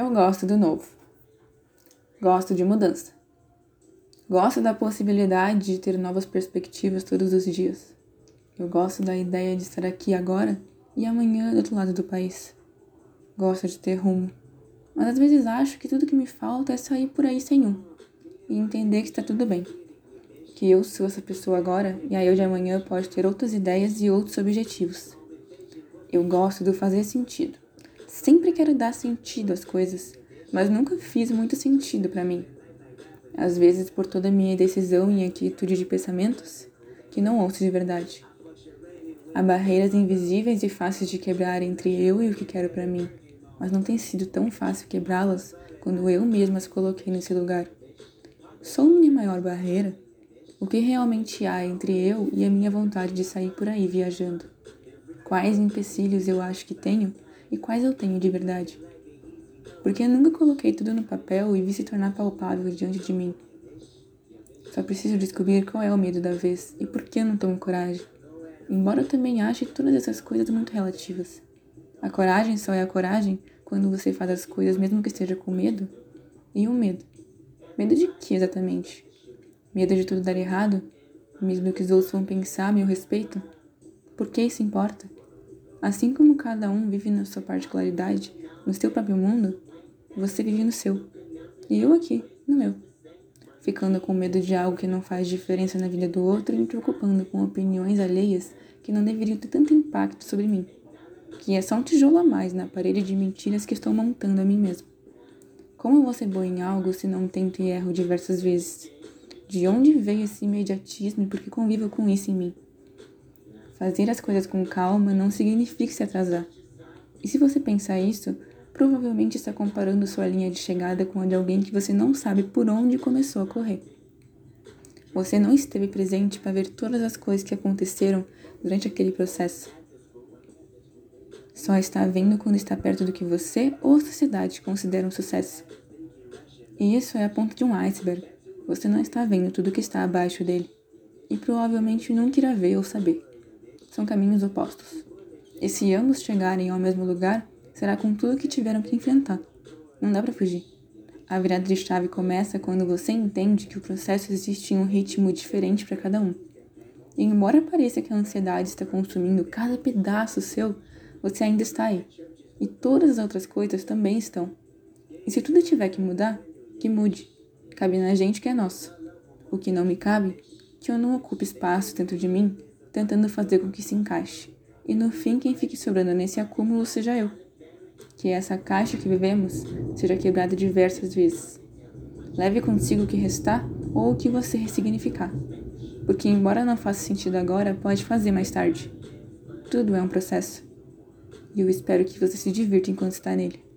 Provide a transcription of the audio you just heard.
Eu gosto do novo. Gosto de mudança. Gosto da possibilidade de ter novas perspectivas todos os dias. Eu gosto da ideia de estar aqui agora e amanhã do outro lado do país. Gosto de ter rumo. Mas às vezes acho que tudo que me falta é sair por aí sem um e entender que está tudo bem. Que eu sou essa pessoa agora e a eu de amanhã pode ter outras ideias e outros objetivos. Eu gosto do fazer sentido. Sempre quero dar sentido às coisas, mas nunca fiz muito sentido para mim. Às vezes, por toda a minha decisão e atitude de pensamentos, que não ouço de verdade. Há barreiras invisíveis e fáceis de quebrar entre eu e o que quero para mim, mas não tem sido tão fácil quebrá-las quando eu mesma as coloquei nesse lugar. Sou minha maior barreira? O que realmente há entre eu e a minha vontade de sair por aí viajando? Quais empecilhos eu acho que tenho e quais eu tenho de verdade? Porque eu nunca coloquei tudo no papel e vi se tornar palpável diante de mim. Só preciso descobrir qual é o medo da vez e por que eu não tomo coragem. Embora eu também ache todas essas coisas muito relativas. A coragem só é a coragem quando você faz as coisas mesmo que esteja com medo. E o medo? Medo de que exatamente? Medo de tudo dar errado? Mesmo que os outros vão pensar a meu respeito? Por que isso importa? Assim como cada um vive na sua particularidade, no seu próprio mundo, você vive no seu. E eu aqui, no meu ficando com medo de algo que não faz diferença na vida do outro e me preocupando com opiniões alheias que não deveriam ter tanto impacto sobre mim, que é só um tijolo a mais na parede de mentiras que estou montando a mim mesmo. Como ser boa em algo se não tento e erro diversas vezes? De onde veio esse imediatismo e por que convivo com isso em mim? Fazer as coisas com calma não significa se atrasar. E se você pensar isso, provavelmente está comparando sua linha de chegada com a de alguém que você não sabe por onde começou a correr. Você não esteve presente para ver todas as coisas que aconteceram durante aquele processo. Só está vendo quando está perto do que você ou a sociedade considera um sucesso. E isso é a ponta de um iceberg. Você não está vendo tudo que está abaixo dele. E provavelmente nunca irá ver ou saber. São caminhos opostos. E se ambos chegarem ao mesmo lugar, será com tudo que tiveram que enfrentar. Não dá para fugir. A virada de chave começa quando você entende que o processo existe em um ritmo diferente para cada um. E embora pareça que a ansiedade está consumindo cada pedaço seu, você ainda está aí. E todas as outras coisas também estão. E se tudo tiver que mudar, que mude. Cabe na gente que é nosso. O que não me cabe, que eu não ocupe espaço dentro de mim, tentando fazer com que se encaixe. E no fim, quem fique sobrando nesse acúmulo seja eu que essa caixa que vivemos seja quebrada diversas vezes. Leve consigo o que restar ou o que você ressignificar, porque, embora não faça sentido agora, pode fazer mais tarde. Tudo é um processo. E eu espero que você se divirta enquanto está nele.